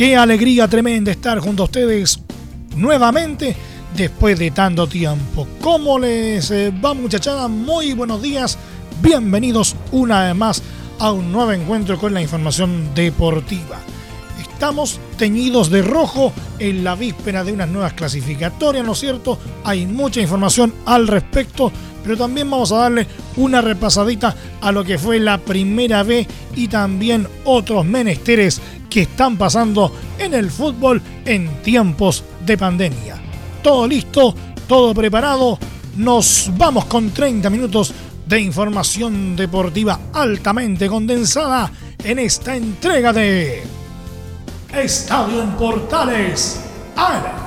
Qué alegría tremenda estar junto a ustedes nuevamente después de tanto tiempo. ¿Cómo les eh, va muchachada? Muy buenos días. Bienvenidos una vez más a un nuevo encuentro con la información deportiva. Estamos teñidos de rojo en la víspera de unas nuevas clasificatorias, ¿no es cierto? Hay mucha información al respecto, pero también vamos a darle una repasadita a lo que fue la primera B y también otros menesteres que están pasando en el fútbol en tiempos de pandemia. Todo listo, todo preparado. Nos vamos con 30 minutos de información deportiva altamente condensada en esta entrega de Estadio en Portales. ¡Ahora!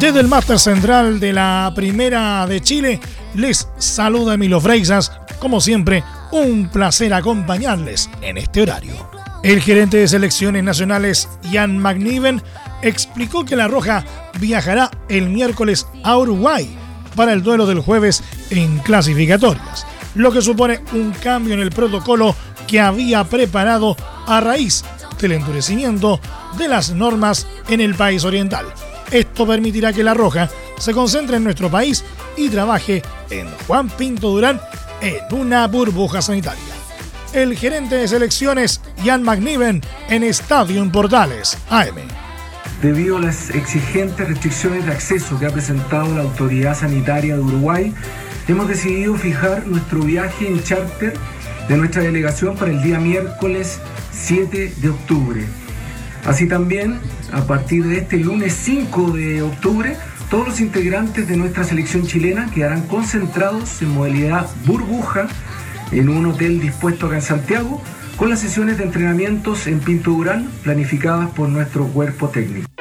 Desde el Máster Central de la Primera de Chile, les saluda Emilio Freixas. Como siempre, un placer acompañarles en este horario. El gerente de selecciones nacionales, Jan McNiven, explicó que La Roja viajará el miércoles a Uruguay para el duelo del jueves en clasificatorias, lo que supone un cambio en el protocolo que había preparado a raíz del endurecimiento de las normas en el país oriental. Esto permitirá que La Roja se concentre en nuestro país y trabaje en Juan Pinto Durán en una burbuja sanitaria. El gerente de selecciones, Jan McNiven, en Estadio en Portales, AM. Debido a las exigentes restricciones de acceso que ha presentado la Autoridad Sanitaria de Uruguay, hemos decidido fijar nuestro viaje en charter de nuestra delegación para el día miércoles 7 de octubre. Así también, a partir de este lunes 5 de octubre, todos los integrantes de nuestra selección chilena quedarán concentrados en modalidad burbuja en un hotel dispuesto acá en Santiago, con las sesiones de entrenamientos en Pinto Durán planificadas por nuestro cuerpo técnico.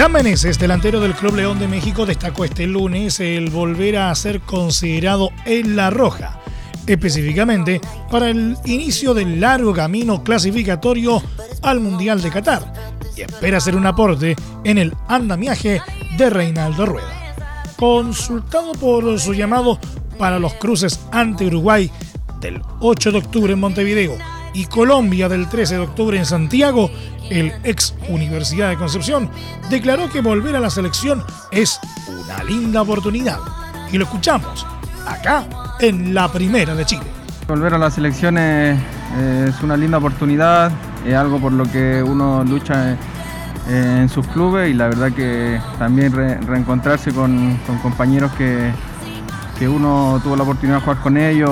Jan Meneses, delantero del Club León de México, destacó este lunes el volver a ser considerado en la roja, específicamente para el inicio del largo camino clasificatorio al Mundial de Qatar, y espera hacer un aporte en el andamiaje de Reinaldo Rueda. Consultado por su llamado para los cruces ante Uruguay del 8 de octubre en Montevideo y Colombia del 13 de octubre en Santiago, el ex Universidad de Concepción, declaró que volver a la selección es una linda oportunidad. Y lo escuchamos acá en la Primera de Chile. Volver a la selección es, una linda oportunidad, es algo por lo que uno lucha en sus clubes y la verdad que también reencontrarse con, compañeros que, uno tuvo la oportunidad de jugar con ellos,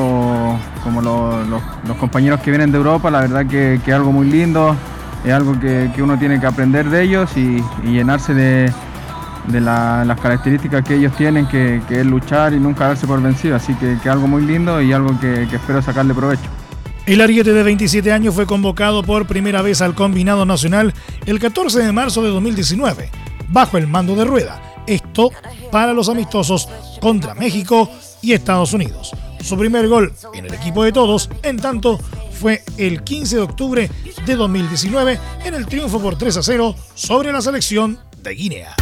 como los, compañeros que vienen de Europa, la verdad que es algo muy lindo, es algo que, uno tiene que aprender de ellos y, llenarse de, las características que ellos tienen, que, es luchar y nunca darse por vencido. Así que es algo muy lindo y algo que, espero sacarle provecho. El ariete de 27 años fue convocado por primera vez al combinado nacional el 14 de marzo de 2019, bajo el mando de Rueda. Esto para los amistosos contra México y Estados Unidos. Su primer gol en el equipo de todos, en tanto, fue el 15 de octubre de 2019 en el triunfo por 3 a 0 sobre la selección de Guinea.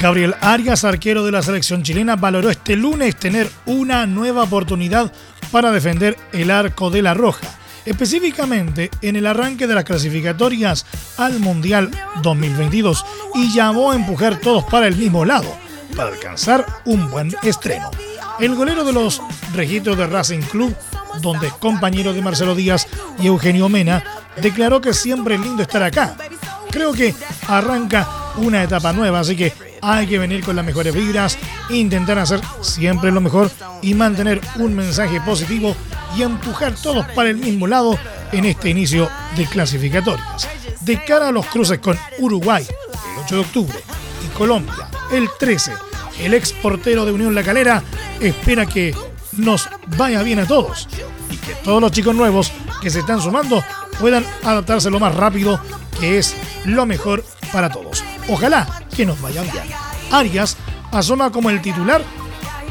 Gabriel Arias, arquero de la selección chilena, valoró este lunes tener una nueva oportunidad para defender el arco de la Roja, específicamente en el arranque de las clasificatorias al Mundial 2022, y llamó a empujar todos para el mismo lado, para alcanzar un buen estreno. El golero de los registros de Racing Club donde es compañero de Marcelo Díaz y Eugenio Mena, declaró que siempre es lindo estar acá. Creo que arranca una etapa nueva, así que hay que venir con las mejores vibras, intentar hacer siempre lo mejor y mantener un mensaje positivo y empujar todos para el mismo lado en este inicio de clasificatorias. De cara a los cruces con Uruguay el 8 de octubre y Colombia el 13, el ex portero de Unión La Calera espera que nos vaya bien a todos y que todos los chicos nuevos que se están sumando puedan adaptarse lo más rápido, que es lo mejor para todos. Ojalá que nos vaya bien. Arias asoma como el titular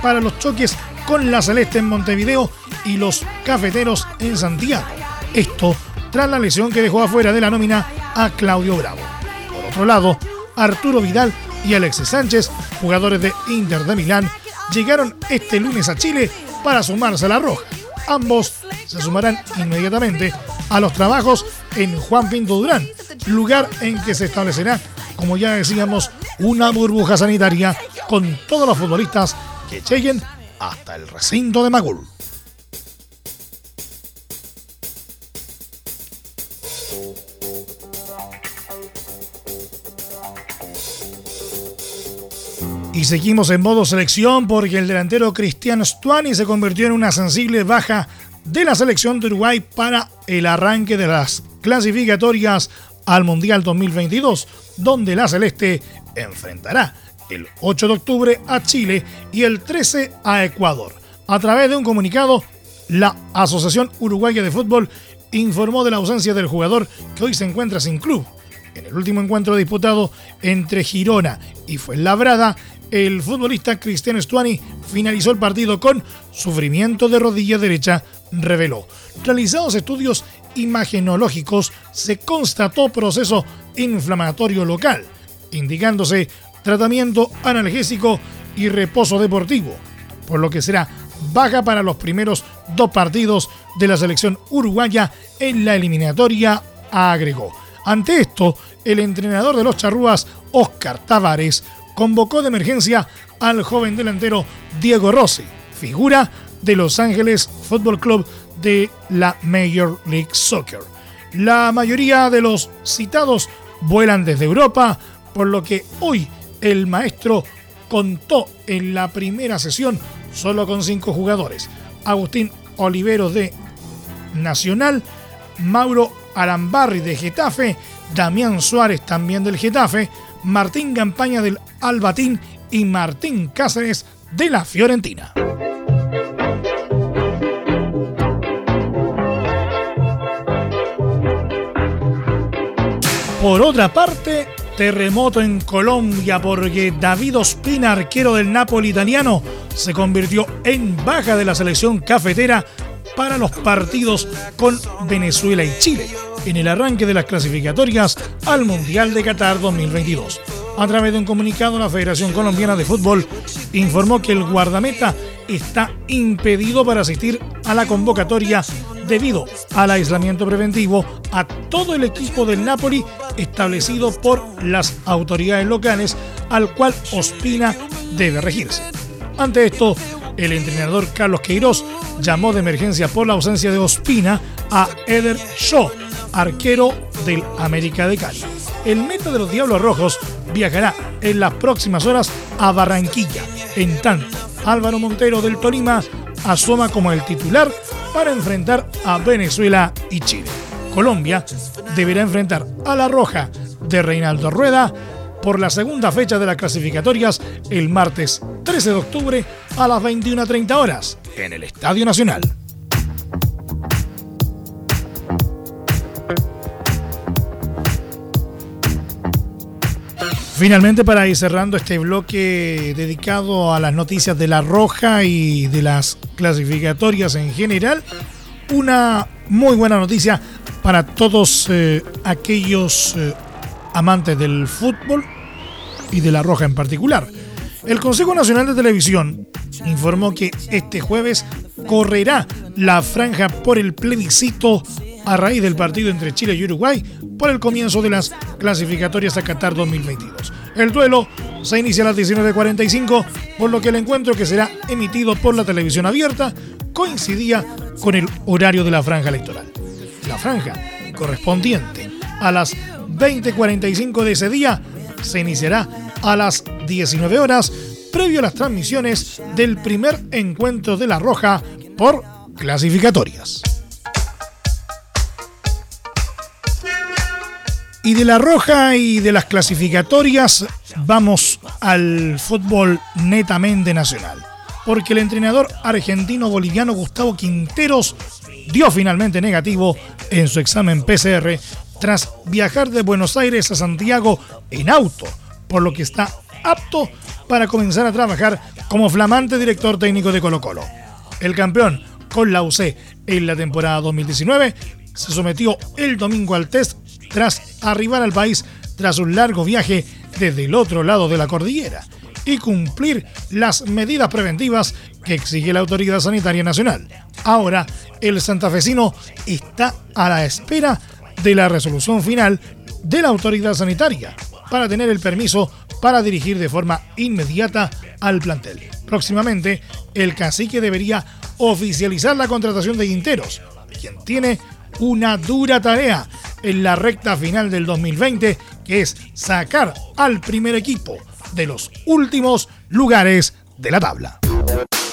para los choques con la Celeste en Montevideo y los Cafeteros en Santiago. Esto tras la lesión que dejó afuera de la nómina a Claudio Bravo. Por otro lado, Arturo Vidal y Alexis Sánchez, jugadores de Inter de Milán, llegaron este lunes a Chile para sumarse a la Roja. Ambos se sumarán inmediatamente a los trabajos en Juan Pinto Durán, lugar en que se establecerá, como ya decíamos, una burbuja sanitaria con todos los futbolistas que lleguen hasta el recinto de Magul. Y seguimos en modo selección porque el delantero Cristiano Stuani se convirtió en una sensible baja de la selección de Uruguay para el arranque de las clasificatorias al Mundial 2022, donde la Celeste enfrentará el 8 de octubre a Chile y el 13 a Ecuador. A través de un comunicado, la Asociación Uruguaya de Fútbol informó de la ausencia del jugador que hoy se encuentra sin club. En el último encuentro disputado entre Girona y Fuenlabrada, el futbolista Cristiano Stuani finalizó el partido con sufrimiento de rodilla derecha, reveló. Realizados estudios imagenológicos, se constató proceso inflamatorio local, indicándose tratamiento analgésico y reposo deportivo, por lo que será baja para los primeros dos partidos de la selección uruguaya en la eliminatoria, agregó. Ante esto, el entrenador de los charrúas, Oscar Tavares, convocó de emergencia al joven delantero Diego Rossi, figura de Los Ángeles Football Club de la Major League Soccer. La mayoría de los citados vuelan desde Europa, por lo que hoy el maestro contó en la primera sesión solo con cinco jugadores. Agustín Oliveros de Nacional, Mauro Arambarri de Getafe, Damián Suárez también del Getafe, Martín Campaña del Albatín y Martín Cáceres de la Fiorentina. Por otra parte, terremoto en Colombia porque David Ospina, arquero del Napoli italiano, se convirtió en baja de la selección cafetera para los partidos con Venezuela y Chile en el arranque de las clasificatorias al Mundial de Qatar 2022. A través de un comunicado, la Federación Colombiana de Fútbol informó que el guardameta está impedido para asistir a la convocatoria debido al aislamiento preventivo a todo el equipo del Napoli establecido por las autoridades locales al cual Ospina debe regirse. Ante esto, el entrenador Carlos Queiroz llamó de emergencia por la ausencia de Ospina a Eder Shaw, arquero del América de Cali. El meta de los Diablos Rojos viajará en las próximas horas a Barranquilla. En tanto, Álvaro Montero del Tolima asoma como el titular para enfrentar a Venezuela y Chile. Colombia deberá enfrentar a la Roja de Reinaldo Rueda por la segunda fecha de las clasificatorias el martes 13 de octubre a las 21.30 horas en el Estadio Nacional. Finalmente, para ir cerrando este bloque dedicado a las noticias de la Roja y de las clasificatorias en general, una muy buena noticia para todos eh, aquellos eh, amantes del fútbol y de la Roja en particular. El Consejo Nacional de Televisión informó que este jueves correrá la franja por el plebiscito a raíz del partido entre Chile y Uruguay por el comienzo de las clasificatorias a Qatar 2022. El duelo se inicia a las 19.45, por lo que el encuentro que será emitido por la televisión abierta coincidía con el horario de la franja electoral. La franja correspondiente a las 20.45 de ese día se iniciará a las 19 horas previo a las transmisiones del primer encuentro de La Roja por clasificatorias. Y de La Roja y de las clasificatorias vamos al fútbol netamente nacional. Porque el entrenador argentino-boliviano Gustavo Quinteros dio finalmente negativo en su examen PCR tras viajar de Buenos Aires a Santiago en auto, por lo que está apto para comenzar a trabajar como flamante director técnico de Colo Colo. El campeón con la UC en la temporada 2019 se sometió el domingo al test tras arribar al país tras un largo viaje desde el otro lado de la cordillera y cumplir las medidas preventivas que exige la Autoridad Sanitaria Nacional. Ahora, el santafesino está a la espera de la resolución final de la autoridad sanitaria para tener el permiso para dirigir de forma inmediata al plantel. Próximamente, el cacique debería oficializar la contratación de Quinteros, quien tiene una dura tarea en la recta final del 2020, que es sacar al primer equipo de los últimos lugares de la tabla.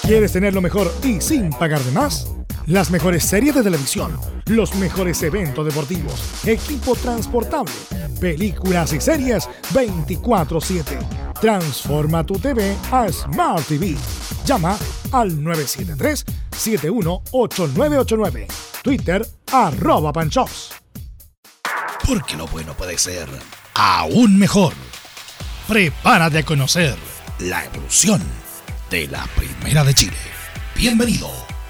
¿Quieres tener lo mejor y sin pagar de más? Las mejores series de televisión, los mejores eventos deportivos, equipo transportable, películas y series 24/7. Transforma tu TV a Smart TV. Llama al 973-718989. Twitter arroba panchops. Porque lo bueno puede ser aún mejor. Prepárate a conocer la evolución de la Primera de Chile. Bienvenido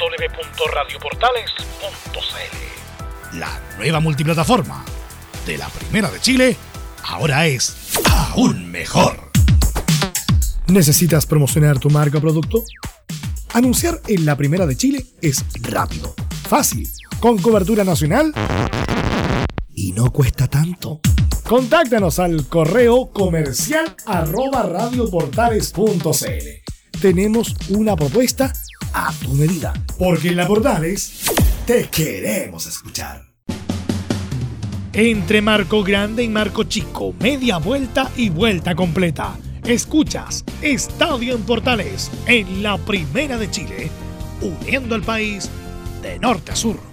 www.radioportales.cl La nueva multiplataforma de la Primera de Chile ahora es aún mejor. ¿Necesitas promocionar tu marca o producto? Anunciar en la Primera de Chile es rápido, fácil, con cobertura nacional y no cuesta tanto. Contáctanos al correo comercial arroba radioportales.cl. Tenemos una propuesta a tu medida. Porque en la Portales te queremos escuchar. Entre Marco Grande y Marco Chico, media vuelta y vuelta completa. Escuchas Estadio en Portales en la Primera de Chile, uniendo al país de norte a sur.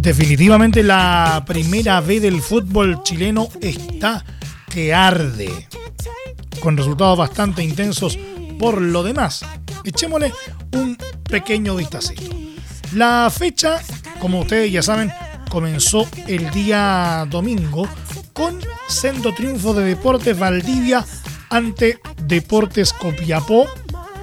Definitivamente la primera B del fútbol chileno está que arde con resultados bastante intensos por lo demás. Echémosle un pequeño vistacito. La fecha, como ustedes ya saben, comenzó el día domingo con sendo triunfo de Deportes Valdivia ante Deportes Copiapó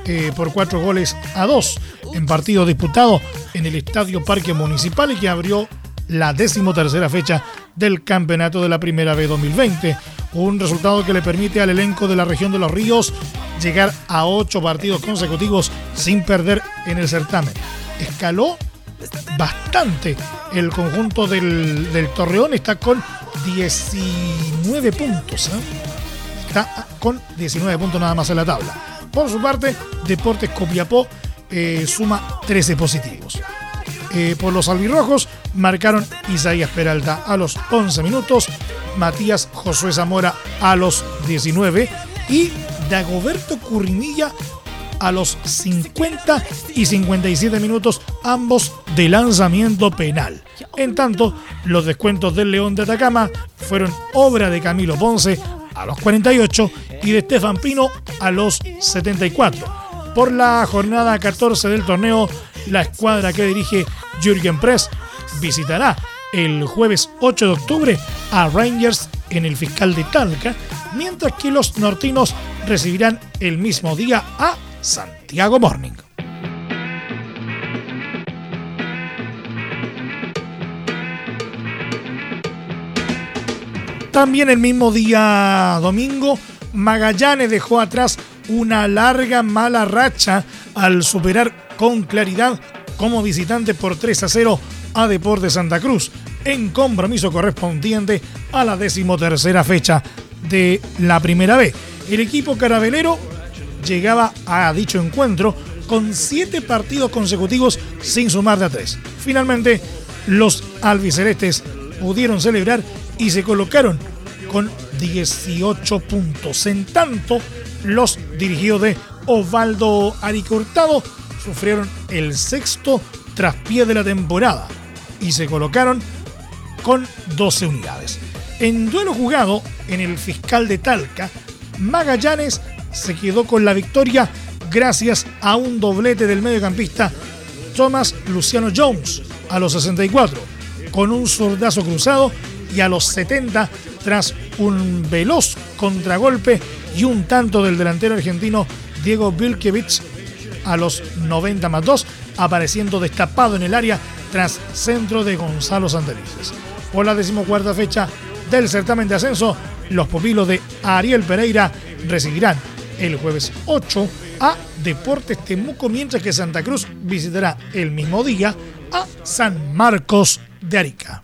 eh, por cuatro goles a dos en partido disputado en el Estadio Parque Municipal y que abrió la decimotercera fecha del campeonato de la Primera B 2020 un resultado que le permite al elenco de la región de los ríos llegar a ocho partidos consecutivos sin perder en el certamen. Escaló bastante el conjunto del, Torreón, está con 19 puntos. ¿eh? Está con 19 puntos nada más en la tabla. Por su parte, Deportes Copiapó eh, suma 13 positivos. Eh, por los albirrojos marcaron Isaías Peralta a los 11 minutos, Matías Josué Zamora a los 19 y Dagoberto Currinilla a los 50 y 57 minutos, ambos de lanzamiento penal. En tanto, los descuentos del León de Atacama fueron obra de Camilo Ponce a los 48 y de Estefan Pino a los 74. Por la jornada 14 del torneo, la escuadra que dirige Jürgen Press visitará el jueves 8 de octubre a Rangers en el fiscal de Talca, mientras que los nortinos recibirán el mismo día a Santiago Morning. También el mismo día domingo, Magallanes dejó atrás una larga mala racha al superar con claridad como visitante por 3 a 0 a Deportes Santa Cruz en compromiso correspondiente a la decimotercera fecha de la primera B. El equipo carabelero llegaba a dicho encuentro con siete partidos consecutivos sin sumar de a tres. Finalmente, los albicelestes pudieron celebrar y se colocaron con 18 puntos. En tanto, los dirigidos de Osvaldo Aricortado sufrieron el sexto traspié de la temporada y se colocaron con 12 unidades. En duelo jugado en el fiscal de Talca, Magallanes se quedó con la victoria gracias a un doblete del mediocampista Thomas Luciano Jones a los 64, con un sordazo cruzado y a los 70 tras un veloz contragolpe y un tanto del delantero argentino Diego Vilkevich a los 90 más 2, apareciendo destapado en el área tras centro de Gonzalo Santelices. Por la decimocuarta fecha del certamen de ascenso, los pupilos de Ariel Pereira recibirán el jueves 8 a Deportes Temuco, mientras que Santa Cruz visitará el mismo día a San Marcos de Arica.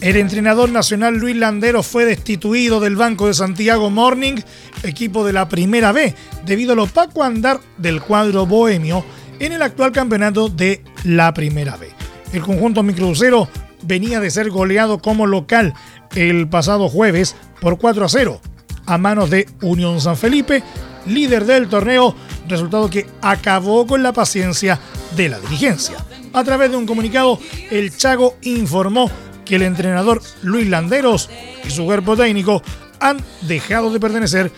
El entrenador nacional Luis Landero fue destituido del banco de Santiago Morning, equipo de la Primera B, debido al opaco andar del cuadro bohemio en el actual campeonato de la Primera B. El conjunto microcero venía de ser goleado como local el pasado jueves por 4 a 0 a manos de Unión San Felipe, líder del torneo, resultado que acabó con la paciencia de la dirigencia. A través de un comunicado, el Chago informó que el entrenador Luis Landeros y su cuerpo técnico han dejado de pertenecer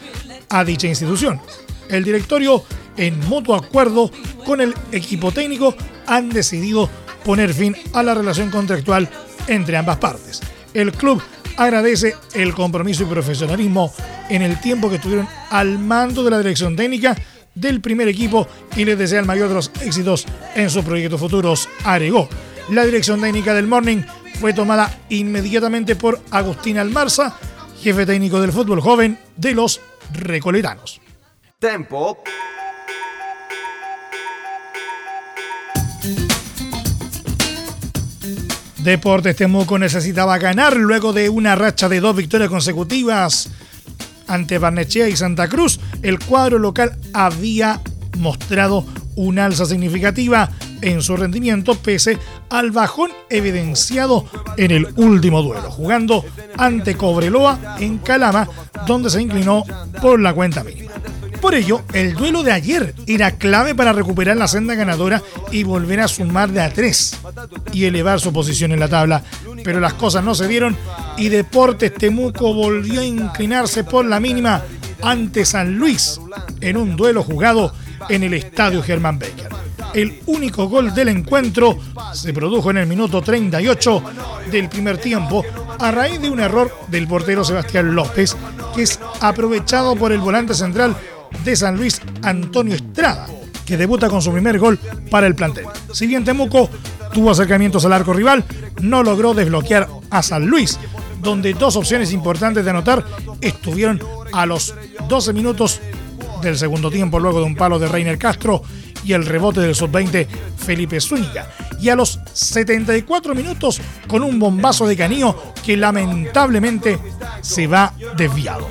a dicha institución. El directorio, en mutuo acuerdo con el equipo técnico, han decidido poner fin a la relación contractual entre ambas partes. El club agradece el compromiso y profesionalismo en el tiempo que estuvieron al mando de la dirección técnica del primer equipo y les desea el mayor de los éxitos en sus proyectos futuros, agregó. La dirección técnica del Morning fue tomada inmediatamente por Agustín Almarza, jefe técnico del fútbol joven de los Recoletanos. Tempo. Deportes Temuco necesitaba ganar luego de una racha de dos victorias consecutivas ante Barnechea y Santa Cruz. El cuadro local había mostrado una alza significativa en su rendimiento pese al bajón evidenciado en el último duelo, jugando ante Cobreloa en Calama, donde se inclinó por la cuenta mínima. Por ello, el duelo de ayer era clave para recuperar la senda ganadora y volver a sumar de a tres y elevar su posición en la tabla. Pero las cosas no se dieron y Deportes Temuco volvió a inclinarse por la mínima ante San Luis en un duelo jugado en el estadio Germán Becker. El único gol del encuentro se produjo en el minuto 38 del primer tiempo a raíz de un error del portero Sebastián López, que es aprovechado por el volante central de San Luis, Antonio Estrada, que debuta con su primer gol para el plantel. Si bien Temuco tuvo acercamientos al arco rival, no logró desbloquear a San Luis, donde dos opciones importantes de anotar estuvieron a los 12 minutos del segundo tiempo luego de un palo de Reiner Castro y el rebote del sub-20 Felipe Zúñiga. Y a los 74 minutos con un bombazo de Canío que lamentablemente se va desviado.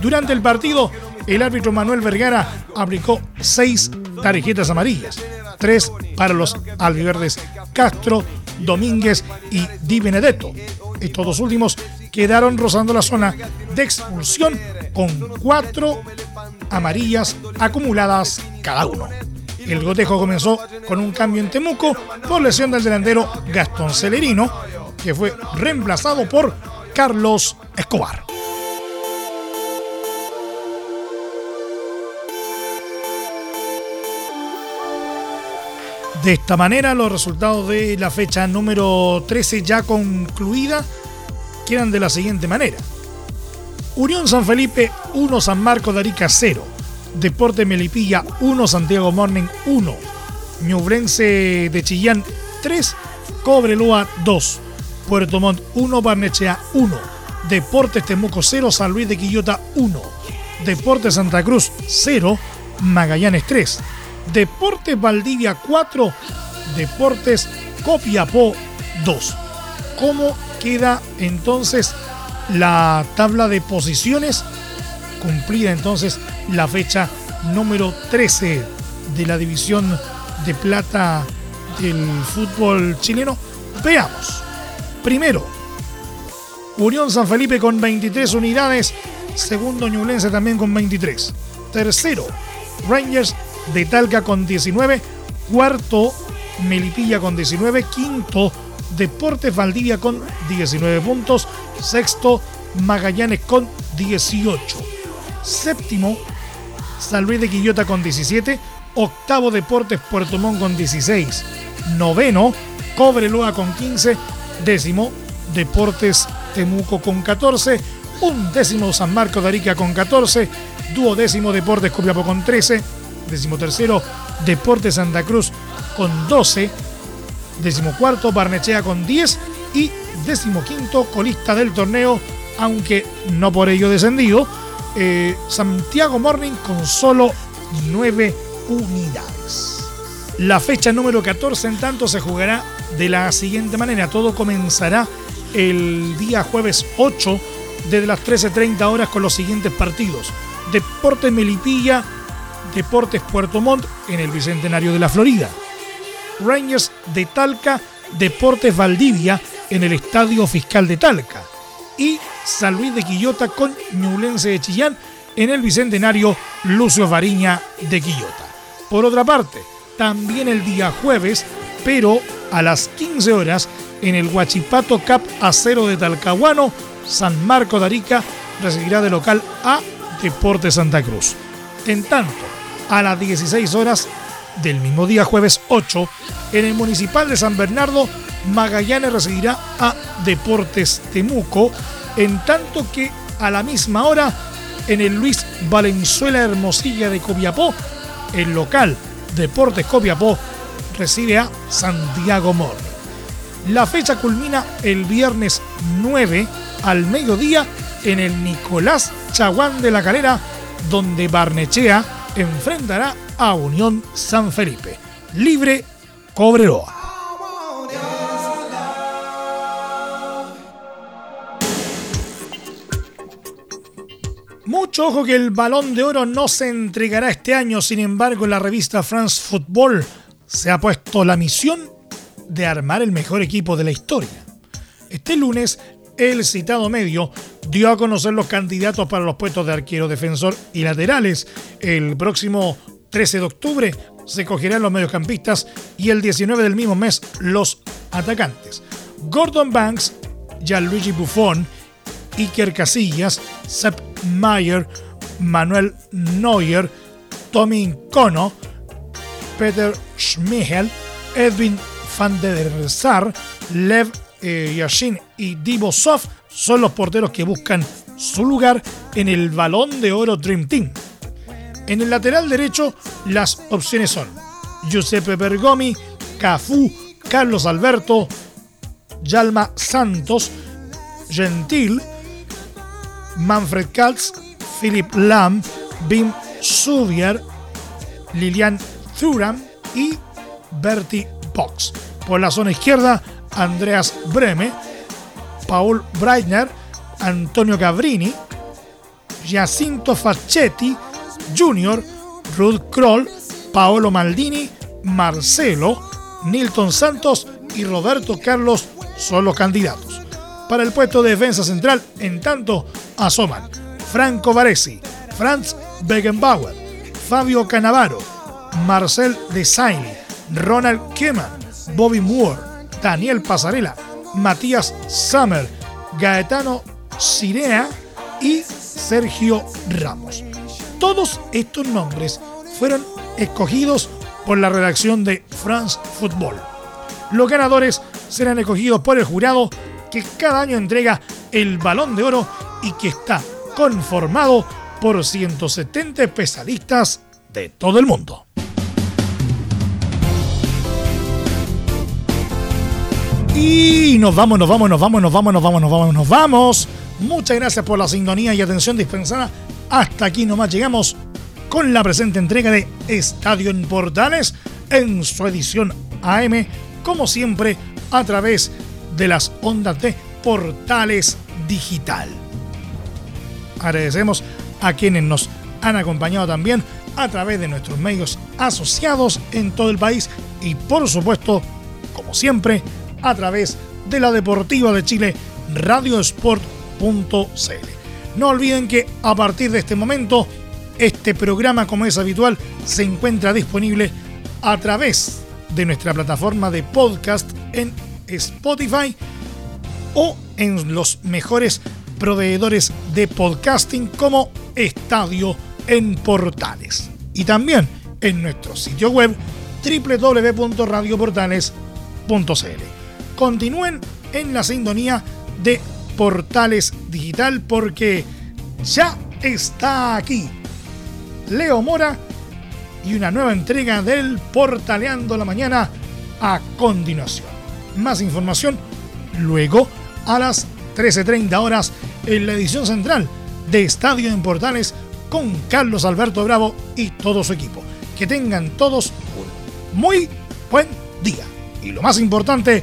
Durante el partido, el árbitro Manuel Vergara aplicó seis tarjetas amarillas, tres para los albiverdes Castro, Domínguez y Di Benedetto. Estos dos últimos quedaron rozando la zona de expulsión con cuatro amarillas acumuladas cada uno. El gotejo comenzó con un cambio en Temuco por lesión del delantero Gastón Celerino, que fue reemplazado por Carlos Escobar. De esta manera, los resultados de la fecha número 13 ya concluida quedan de la siguiente manera. Unión San Felipe 1, San Marcos de Arica 0. Deporte Melipilla 1, Santiago Morning 1. Ñubrense de Chillán 3, Cobreloa 2. Puerto Montt 1, Barnechea 1. Deportes Temuco 0, San Luis de Quillota 1. Deportes Santa Cruz 0, Magallanes 3. Deportes Valdivia 4, Deportes Copiapó 2. ¿Cómo queda entonces la tabla de posiciones? Cumplida entonces la fecha número 13 de la división de plata del fútbol chileno. Veamos. Primero, Unión San Felipe con 23 unidades. Segundo, Ñublense también con 23. Tercero, Rangers de Talca con 19. Cuarto, Melipilla con 19. Quinto, Deportes Valdivia con 19 puntos. Sexto, Magallanes con 18. Séptimo, San Luis de Quillota con 17. Octavo, Deportes Puerto Montt con 16. Noveno, Cobreloa con 15. Décimo, Deportes Temuco con 14. Un décimo, San Marcos de Arica con 14. Duodécimo, Deportes Copiapó con 13. Décimo tercero, Deportes Santa Cruz con 12. Décimo cuarto, Barnechea con 10. Y décimo quinto, colista del torneo, aunque no por ello descendido, eh, Santiago Morning con solo 9 unidades. La fecha número 14 en tanto se jugará de la siguiente manera. Todo comenzará el día jueves 8 desde las 13.30 horas con los siguientes partidos. Deportes Melipilla, Deportes Puerto Montt en el Bicentenario de la Florida. Rangers de Talca, Deportes Valdivia en el Estadio Fiscal de Talca. Y San Luis de Quillota con Ñublense de Chillán en el Bicentenario Lucio Variña de Quillota. Por otra parte, también el día jueves, pero a las 15 horas, en el Huachipato Cup Acero de Talcahuano, San Marco de Arica recibirá de local a Deportes Santa Cruz. En tanto, a las 16 horas del mismo día, jueves 8, en el Municipal de San Bernardo, Magallanes recibirá a Deportes Temuco, en tanto que a la misma hora, en el Luis Valenzuela Hermosilla de Copiapó, el local Deportes Copiapó recibe a Santiago Mor. La fecha culmina el viernes 9 al mediodía en el Nicolás Chaguán de la Calera, donde Barnechea enfrentará a Unión San Felipe. Libre Cobreroa. Mucho ojo que el balón de oro no se entregará este año, sin embargo la revista France Football se ha puesto la misión de armar el mejor equipo de la historia. Este lunes, el citado medio dio a conocer los candidatos para los puestos de arquero, defensor y laterales. El próximo 13 de octubre se cogerán los mediocampistas y el 19 del mismo mes los atacantes. Gordon Banks, Gianluigi Buffon, Iker Casillas, Sepp Mayer, Manuel Neuer, Tommy Cono, Peter Schmeichel, Edwin van der Sar, Lev eh, Yashin y Divo Sof son los porteros que buscan su lugar en el Balón de Oro Dream Team. En el lateral derecho, las opciones son Giuseppe Bergomi, Cafú, Carlos Alberto, Yalma Santos, Gentil, Manfred Katz, Philip Lam, Bim Suvier, Lilian Thuram y Bertie Box. Por la zona izquierda, Andreas Breme, Paul Breitner, Antonio Gavrini, Jacinto Facchetti Jr., Ruth Kroll, Paolo Maldini, Marcelo, Nilton Santos y Roberto Carlos son los candidatos. Para el puesto de defensa central, en tanto, asoman Franco Baresi, Franz Beckenbauer, Fabio Canavaro, Marcel Desailly, Ronald Keman, Bobby Moore, Daniel Pasarela, Matías Summer, Gaetano Cirea y Sergio Ramos. Todos estos nombres fueron escogidos por la redacción de France Football. Los ganadores serán escogidos por el jurado que cada año entrega el balón de oro y que está conformado por 170 especialistas de todo el mundo. Y nos vamos, nos vamos, nos vamos, nos vamos, nos vamos, nos vamos, nos vamos. Muchas gracias por la sintonía y atención dispensada. Hasta aquí nomás llegamos con la presente entrega de Estadio en Portales en su edición AM, como siempre, a través de las ondas de Portales Digital. Agradecemos a quienes nos han acompañado también a través de nuestros medios asociados en todo el país y por supuesto, como siempre, a través de la Deportiva de Chile, radiosport.cl. No olviden que a partir de este momento, este programa, como es habitual, se encuentra disponible a través de nuestra plataforma de podcast en Spotify o en los mejores proveedores de podcasting como Estadio en Portales. Y también en nuestro sitio web www.radioportales.cl continúen en la sintonía de Portales Digital porque ya está aquí Leo Mora y una nueva entrega del Portaleando la Mañana a continuación. Más información luego a las 13.30 horas en la edición central de Estadio en Portales con Carlos Alberto Bravo y todo su equipo. Que tengan todos un muy buen día. Y lo más importante,